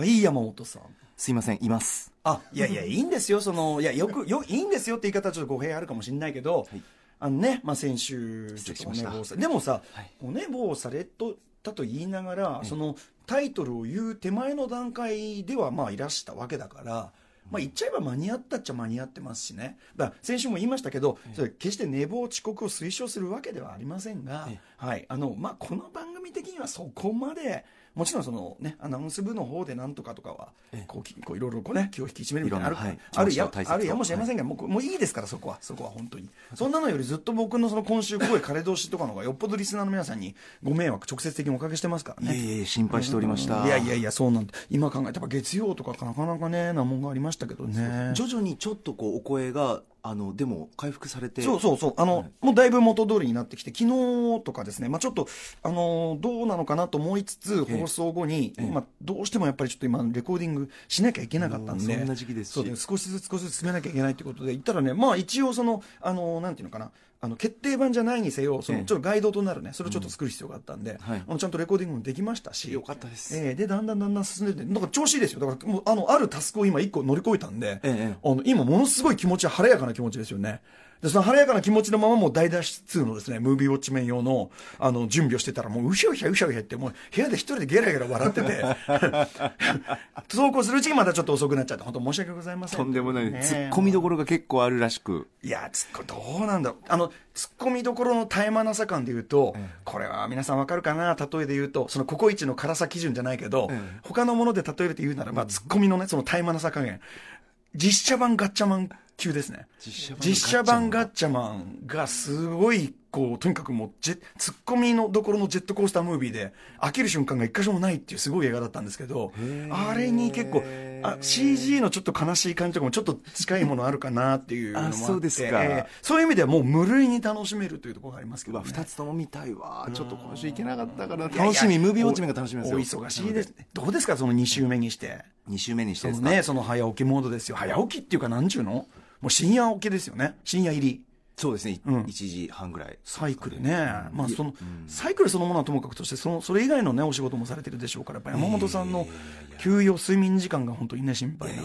はい山本さん。すいませんいます。あいやいやいいんですよ。そのいやよくよいいんですよって言い方はちょっと語弊あるかもしれないけど、はい。あのね、まあ、先週失ちょっとお寝坊さでもさ、はい。お寝坊されとったと言いながら、そのタイトルを言う手前の段階ではまあいらしたわけだから。まあ言っちゃえば間に合ったっちゃ間に合ってますしね、だから先週も言いましたけど、それ決して寝坊、遅刻を推奨するわけではありませんが、え。はい。あのまあ、この番組的にはそこまで、もちろんその、ね、アナウンス部の方でなんとかとかは、こうきこういろいろこう、ね、気を引き締めるみたいなのある,、はいあるやあるやもしれませんが、もうもういいですから、そこは、そこは本当に。そんなのよりずっと僕のその今週、声枯れ通しとかの方が、よっぽどリスナーの皆さんにご迷惑、直接的におかけしてますからね。いえいえ心配しておりましたいやいやいや、そうなんだ。今考えたら、月曜とかなかなかね、なもんがありましたけどね。徐々にちょっとこうお声があのでも回復されて。そうそうそう、あの、もうだいぶ元通りになってきて、昨日とかですね、まあちょっと、あのどうなのかなと思いつつ、ええ。放送後に、ええ。まあどうしてもやっぱりちょっと今、レコーディングしなきゃいけなかったんで、そんな時期ですし。少しずつ少しずつ進めなきゃいけないということで、言ったらね、まあ一応その、あのなんていうのかな、あの決定版じゃないにせよ、そのええ。ちょっとガイドとなるね、それをちょっと作る必要があったんで、はい。あのちゃんとレコーディングもできましたし、よかったです。ええで、だんだんだんだん進んでて、なんか調子いいですよ。だから、もう、あの、あるタスクを今一個乗り越えたんで、ええ。あの、今ものすごい気持ちは晴れやかな気持ちですよね。で、その晴れやかな気持ちのままもう大脱出のですね、ムービーウォッチメン用の、あの、準備をしてたら、もう、うしゃうしゃうしゃうしゃって、もう、部屋で一人でゲラゲラ笑ってて、走行するうちにまたちょっと遅くなっちゃって、本当申し訳ございません。とんでもない、ねツッコミどころが結構あるらしくいや、ツッコどうなんだろう。あの、ツッコミどころの絶え間なさ感で言うと、これは皆さんわかるかな？例えで言うと、そのココイチの辛さ基準じゃないけど、ええ他のもので例えると言うならば、ツッコミのね、その絶え間なさ加減。実写版ガッチャマン級ですね。実実写版ガッチャマンがすごい、こう、とにかくもうジェ、ツッコミのどころのジェットコースタームービーで、飽きる瞬間が一箇所もないっていうすごい映画だったんですけど、あれに結構、あ CG のちょっと悲しい感じとかもちょっと近いものあるかなっていうのもあそうですかえーそういう意味ではもう無類に楽しめるというところがありますけど、ね。2つとも見たいわちょっと今週行けなかったから楽しみムービーウォッチメンが楽しみですよおお忙しいですね。どうですか、その2週目にして？2週目にしてですね、その早起きモードですよ。早起きっていうか、なんちゅうの？もう深夜起きですよね。深夜入り。そうですね、うん。1時半ぐらい。サイクルね、まあその、サイクルそのものはともかくとして、そのそれ以外のね、お仕事もされてるでしょうから、やっぱり山本さんの休養、睡眠時間が本当にね、心配な。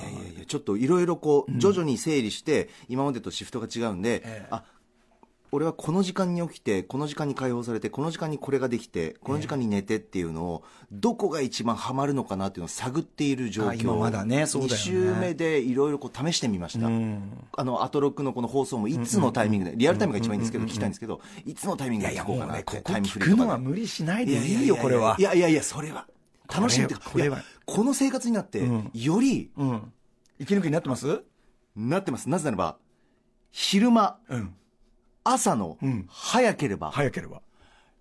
ちょっといろいろこう徐々に整理して、今までとシフトが違うんで、ええ。あ俺はこの時間に起きてこの時間に解放されてこの時間にこれができてこの時間に寝てっていうのをどこが一番ハマるのかなっていうのを探っている状況あ今まだねそうだよね2週目でいろいろ試してみました、うんあのアトロックのこの放送もいつのタイミングで、リアルタイムが一番いいんですけど、聞きたいんですけど、いつのタイミングで聞こうかなって、タイムフ聞くのリーとかでは無理しないでいいよ、これは。いやいやいや、それは。楽しんで、これはこの生活になって、うんより、うん。息抜きになってます？なってます。なぜならば、昼間、うん。朝のうん、早ければ、早ければ。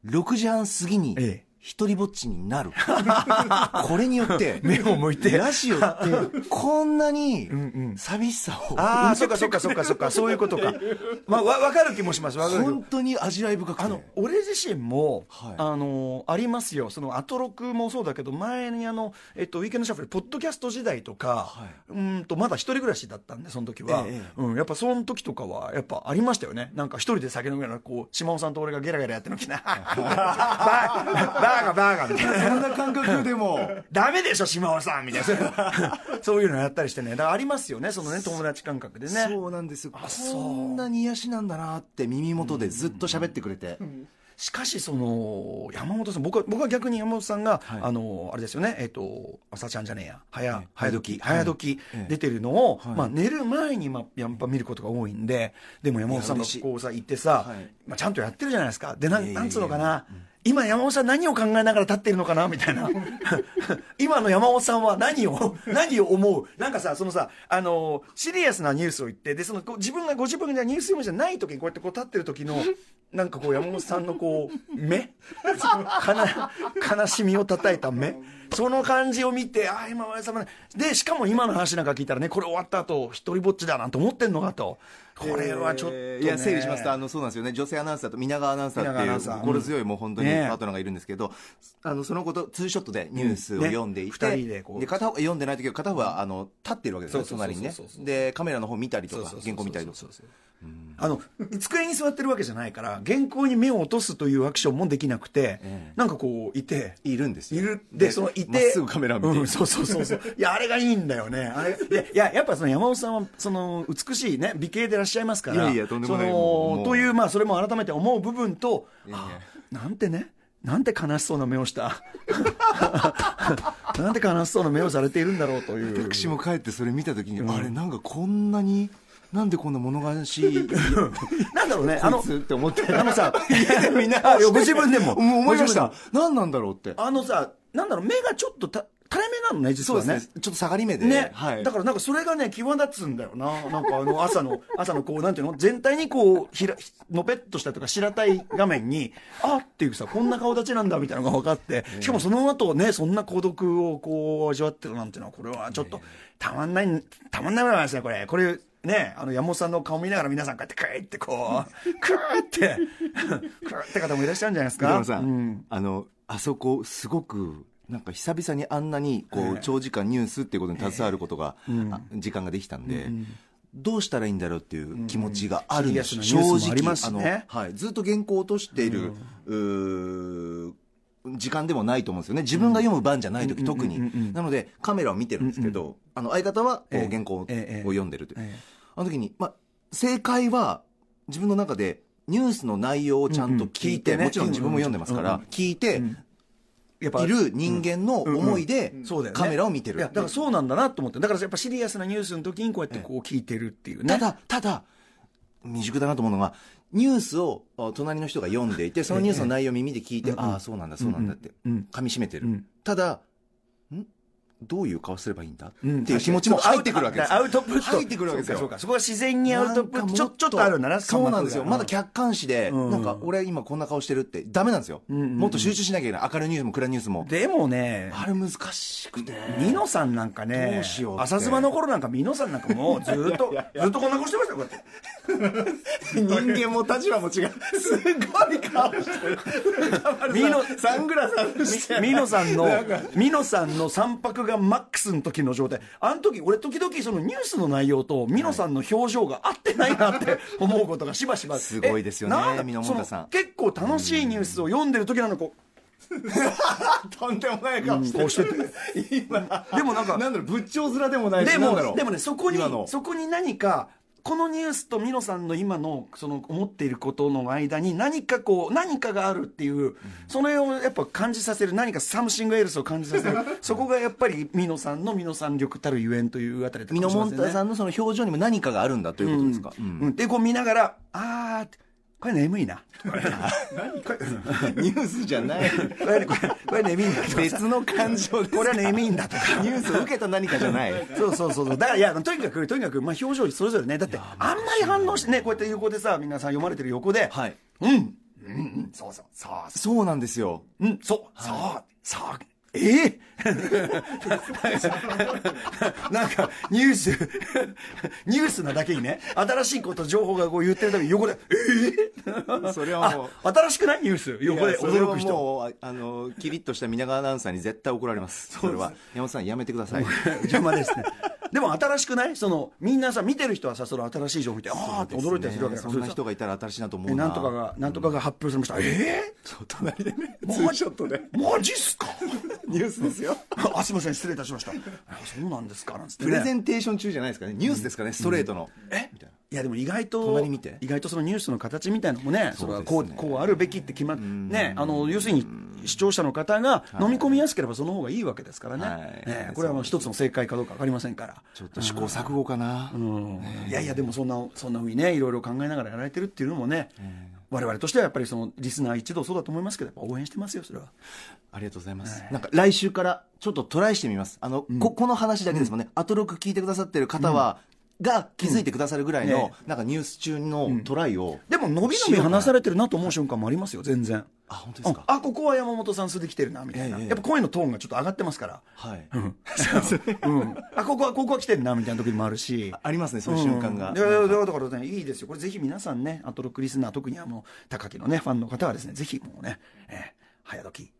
6時半過ぎにええ、一人ぼっちになる。これによって、目を向いて。ラジオって、こんなに寂しさを、ああ、そっかそっかそっかそっか、そういうことか。まあ、わ、わかる気もします。わかる本当に味わい深くて。あの俺自身も、はい。あのありますよ、そのアトロクもそうだけど、前にあの、えっと、ウィークエンドシャッフル、ポッドキャスト時代とか、はうんとまだ一人暮らしだったんで、その時は、ええうん、やっぱその時とかは、やっぱありましたよね、なんか一人で酒飲みながら、こう島尾さんと俺がゲラゲラやってるのきな、バーバーガバーガみたいな。そんな感覚でも、ダメでしょ、島尾さんみたいな。そういうのやったりしてね。だからありますよね、そのね、友達感覚でね。そうなんですよ。あそんなに癒しなんだなって耳元でずっと喋ってくれて、しかし、その、山本さん、僕は、僕は逆に山本さんが、はい。あの、あれですよね、えっ、と、朝ちゃんじゃねえや、早、え早時、はい。早時ええ。出てるのを、はい。まあ、寝る前に、まあ、やっぱ見ることが多いんで、でも山本さんがこうさ、行ってさ、はい。まあ、ちゃんとやってるじゃないですか。で、なん、なんつうのかな、今山本さん何を考えながら立ってるのかなみたいな。今の山本さんは何を、何を思う？なんかさ、そのさ、あの、シリアスなニュースを言って、で、その、自分がご自分がニュース読むじゃない時にこうやってこう立ってる時の、なんかこう山本さんのこう、目？悲しみを叩いた目？その感じを見て、ああ、今村さんもねで、しかも今の話なんか聞いたらね、これ終わった後、一人ぼっちだなんて思ってんのかと。これはちょっと、ね。えー。いや整理しますとあのそうなんですよね。女性アナウンサーと皆川アナウンサーっていう心強いもう本当にねパートナーがいるんですけど、あのそのことツーショットでニュースをね。読んでいて、二人でこう。片方読んでない時は片方はあの立ってるわけですよ隣にね。でカメラの方見たりとか原稿見たりとかあの机に座ってるわけじゃないから原稿に目を落とすというアクションもできなくて、ええなんかこういて。いるんですよ。いる。でそのいて。まっすぐカメラを見て、うん、そうそうそうそう。いやあれがいいんだよね。あれいやいややっぱその山本さんはその美しいね美形でいらっしゃいますからいやいやとんでもないそというまあそれも改めて思う部分といやいや。あなんてね？なんて悲しそうな目をした？なんて悲しそうな目をされているんだろうという。私も帰ってそれ見た時に、あれなんかこんなになんでこんな物悲しい？なんだろうね。あのって思ってあのさ みんな ご自分でも。思いました。何なんだろうって。あのさなんだろう目がちょっとた垂れ目なのね実はね。ちょっと下がり目で。ね、はい、だからなんかそれがね際立つんだよな。なんかあの朝の朝のこうなんていうの？全体にこうひらのぺっとしたとか白たい画面にあっていうさこんな顔立ちなんだみたいなのが分かって。しかもその後ねそんな孤独をこう味わってるなんていうのはこれはちょっとたまんないたまんないものなんですねこれ。これねあの山本さんの顔見ながら皆さんこうやってクーってこうクーってクーって方もいらっしゃるんじゃないですか？さん、うん。あのあそこすごくなんか久々にあんなにこう、ええ。長時間ニュースっていうことに携わることが、あ時間ができたんで、どうしたらいいんだろうっていう気持ちがあるんです、うん。正直ねあの、はい、ずっと原稿を落としている、うー時間でもないと思うんですよね。自分が読む番じゃない時、特に、なのでカメラを見てるんですけど、あの相方は原稿をええ。読んでるという、ええ。あの時に、まあ、正解は自分の中でニュースの内容をちゃんと聞いて,、もちろん自分も読んでますから、聞いて、やっぱいる人間の思いでカメラを見てるいやだからそうなんだなと思って。だからやっぱシリアスなニュースの時にこうやってこう聞いてるっていうね。ただただ未熟だなと思うのがニュースをあ隣の人が読んでいてそのニュースの内容を耳で聞いて、ああそうなんだそうなんだって噛み締めてる、うん。ただんどういう顔すればいいんだ、うん。っていう気持ちも入ってくるわけですアウトプット。入ってくるわけですよ。そこは自然にアウトプットちょちょっとあるんだなそうなんですよ。まだ客観視で、うん。なんか俺今こんな顔してるってダメなんですよ、んうんもっと集中しなきゃいけない。明るいニュースも暗いニュースも。でもねあれ難しくて。ミノさんなんかどねうしようって。朝妻の頃なんかミノさんなんかもうずっと ずっとこんな顔してましたよこうやって。人間も立場も違う。すごい顔してる。ミノサングラス外して。ミノさんのミノさんの三泊がマックスの時の状態。あの時俺時々そのニュースの内容とミノさんの表情が合ってないなって思うことがしばしば。すごいですよねさん。結構楽しいニュースを読んでる時なのこ とんでもない顔うしてうしてて。今。でもなんかなんだろう仏頂面でもないしでもでもねそこにそこに何かこのニュースとミノさんの今のその思っていることの間に何かこう何かがあるっていう、それをやっぱ感じさせる何か something else を感じさせる。そこがやっぱりミノさんのミノさん力たるゆえんというあたりみのもんたさんのその表情にも何かがあるんだということですか、うん。うん、でこう見ながらあーってこれ眠いな。これ何これニュースじゃない。これこれこれ眠いんだと。かさ別の感情ですこれは眠いんだとか。ニュースを受けた何かじゃない。そうそうそうそう。だからいやとにかくとにかくまあ表情それぞれね。だってあんまり反応してねこうやって横でさ皆さん読まれてる横で、はい。うん。うん。うん。そうそう。そう。そうなんですよ。うん。そう。そう。そうええ なんかニュースニュースなだけにね新しいこと情報がこう言ってるたびに横でええそれはもうあ新しくない？ニュース。横で驚く人もうああのキリッとした皆川アナウンサーに絶対怒られます。それは。山本さんやめてください。邪魔ですねでも新しくない？そのみんなさ見てる人はさその新しい情報見てああって驚いたりするわけだから。そんな人がいたら新しいなと思うな。んとかがなんとかが発表されました、ええそう隣でねマツーショットで。マジっすか？ニュースですよ。あすいません失礼いたしました。あそうなんですか？なんつって、ね、プレゼンテーション中じゃないですかね。ニュースですかねストレートの。え？いやでも意外と隣見て。意外とそのニュースの形みたいなのもねそれはこうこうあるべきって決まっねあの要するに視聴者の方が飲み込みやすければその方がいいわけですからね,、はい。ねこれはもう一つの正解かどうか分かりませんから。ちょっと試行錯誤かな、うん。いやいやでもそんなそんなふうにねいろいろ考えながらやられてるっていうのもね、我々としてはやっぱりそのリスナー一同そうだと思いますけど応援してますよそれは。ありがとうございます、なんか来週からちょっとトライしてみます。あの、ここの話だけですもんね、アトロク聞いてくださってる方は、が気づいてくださるぐらいの、ねなんかニュース中のトライを、でも伸び伸び話されてるなと思う瞬間もありますよ全然。あ本当ですか、あここは山本さん素できてるなみたいな、ええやっぱ声のトーンがちょっと上がってますから。はい、うん、あここはここは来てるなみたいな時もあるし。ありますねそういう瞬間が、うんいやいやだからねいいですよ。これぜひ皆さんねアトロックリスナー特にはもう高木のねファンの方はですねぜひもうね、えー早時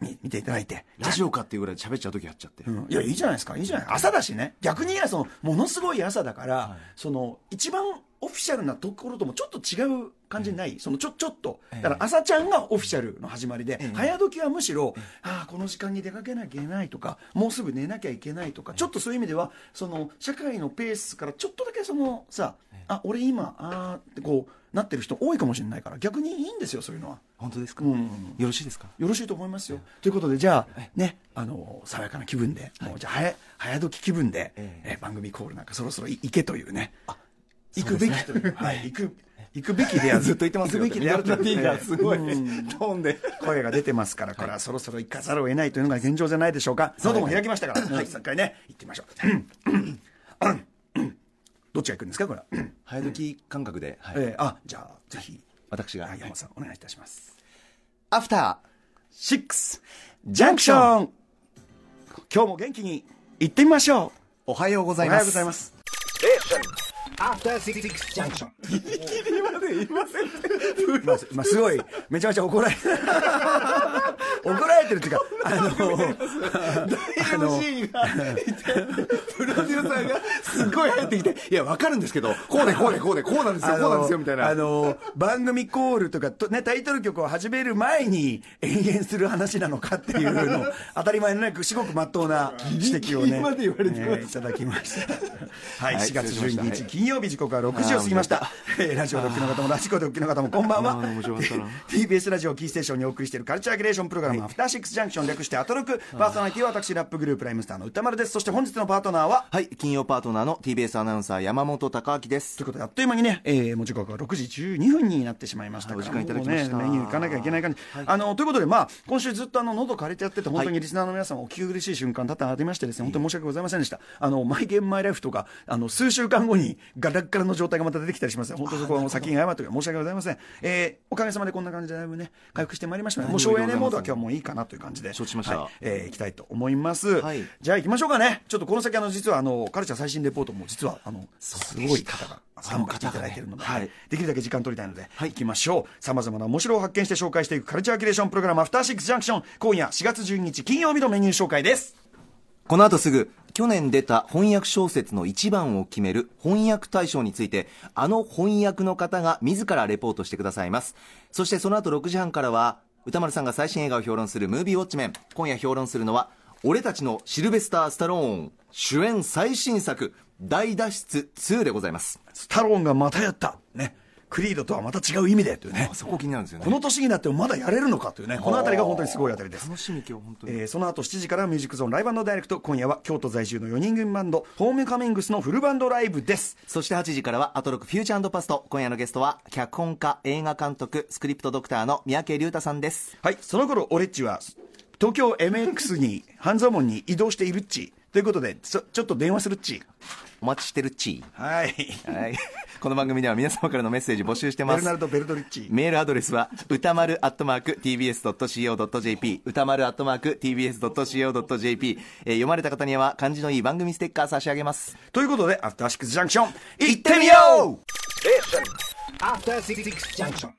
見見ていただいてラジオか？っていうぐらい喋っちゃう時あっちゃって、うん。いやいいじゃないですか。いいじゃない。朝だしね。逆に言えばそのものすごい朝だから、その一番オフィシャルなところともちょっと違う感じにない、そのちょちょっと。だから朝ちゃんがオフィシャルの始まりで、早時はむしろ、ああこの時間に出かけなきゃいけないとかもうすぐ寝なきゃいけないとか、ちょっとそういう意味ではその社会のペースからちょっとだけそのさ、あ俺今ああってこうなってる人多いかもしれないから逆にいいんですよそういうのは。本当ですか、うん。よろしいですか？よろしいと思いますよ。ということで、じゃあ、ね、あの、爽やかな気分で、もう、じゃあ、早、早時気分で、ええ。ー番組コールなんかそろそろい行けというね。行くべきという、はい、行く、行くべきである。ずっと言ってますよ。行くべきであるというミノルタ P がすごいうん。トーンで。声が出てますから、これはそろそろ行かざるを得ないというのが現状じゃないでしょうか。喉も開きましたから、もう一回ね、行ってみましょう。どっちが行くんですか、これは？早時感覚で、はい。えーあ、じゃあ、ぜひ、私が、はい山本さん、お願いいたします。アフターシックスジャンクション今日も元気に行ってみましょおはようごうおはざいます。ようございます。After Six Junction. まあ、まあ、すごい、めちゃめちゃ怒られて怒られてるっていうか、あの、あの、MC がいてプロデューサーがすごい入ってきていやわかるんですけどこうでこうでこうでこうなんですよあこうなんですよのみたいな。あの、番組コールとかと、ね、タイトル曲を始める前に延々する話なのかっていうの、当たり前のね、すごく真っ当な指摘をね、まで言われてますえーいただきました。はい、はい4月失礼しま12日金曜日時刻は6時を過ぎました。えーラジオドッキの方もラジコドッキの方もこんばんは。TBS ラジオキーステーションにお送りしているカルチャーキュレーションプログラム、アフターシックスジャンクション略してアトロク。パーソナリティは私、ラップグループライムスターの歌丸です。そして本日のパートナーは、はい。金曜パートナーの TBS アナウンサー山本貴明です。ということで、あっという間にね、えーもう時刻は6時12分になってしまいました。から、はい。お時間いただきました。ね、メニュー行かなきゃいけない感じ。あの、ということで、まあ、今週ずっとあの、喉枯れてやってて、本当にリスナーの皆さんお聞き苦しい瞬間多々ありましてですね、本当に申し訳ございませんでした。あの、マイゲームマイライフとか、あの、数週間後にガラッガラの状態がまた出てきたりします。本当そこはもう先に謝って申し訳ございません。えーおかげさまでこんな感じでだいぶね、回復してまいりましたので、もう省エネモードは今日はもういいかなという感じで。承知しましたはいえー行きたいと思います。はいじゃあ行きましょうかね。ちょっとこの先、あの、実はあの、カルチャー最新レポートも実は、あの、すごい方が参加していただいているので、ねはいできるだけ時間取りたいので、はい行きましょう。様々な面白を発見して紹介していくカルチャーキュレーションプログラム、アフターシックスジャンクション。今夜4月12日金曜日のメニュー紹介です。この後すぐ去年出た翻訳小説の一番を決める翻訳大賞についてあの翻訳の方が自らレポートしてくださいますそしてその後6時半からは歌丸さんが最新映画を評論するムービーウォッチメン今夜評論するのは俺たちのシルベスター・スタローン主演最新作大脱出2でございますスタローンがまたやった。ね。クリードとはまた違う意味でというね。そこ気になるんですよねこの年になってもまだやれるのかというね。このあたりが本当にすごいあたりです。楽しみ今日本当に、えーその後7時からミュージックゾーンライブダイレクト今夜は京都在住の4人組バンドホームカミングスのフルバンドライブですそして8時からはアトロクフューチャーパスト今夜のゲストは脚本家映画監督スクリプトドクターの三宅龍太さんですはいその頃オレッチは東京 MX に半蔵門に移動しているっちということでそちょっと電話するっちお待ちしてるっちはいはい。この番組では皆様からのメッセージ募集してますベルナ。ルド・ベルドリッチメールアドレスは、歌丸アットマーク tbs.co.jp、歌丸アットマーク tbs.co.jp、えー読まれた方には漢字のいい番組ステッカー差し上げます。ということでアフターシックスジャンクション行ってみよう After Six Junction.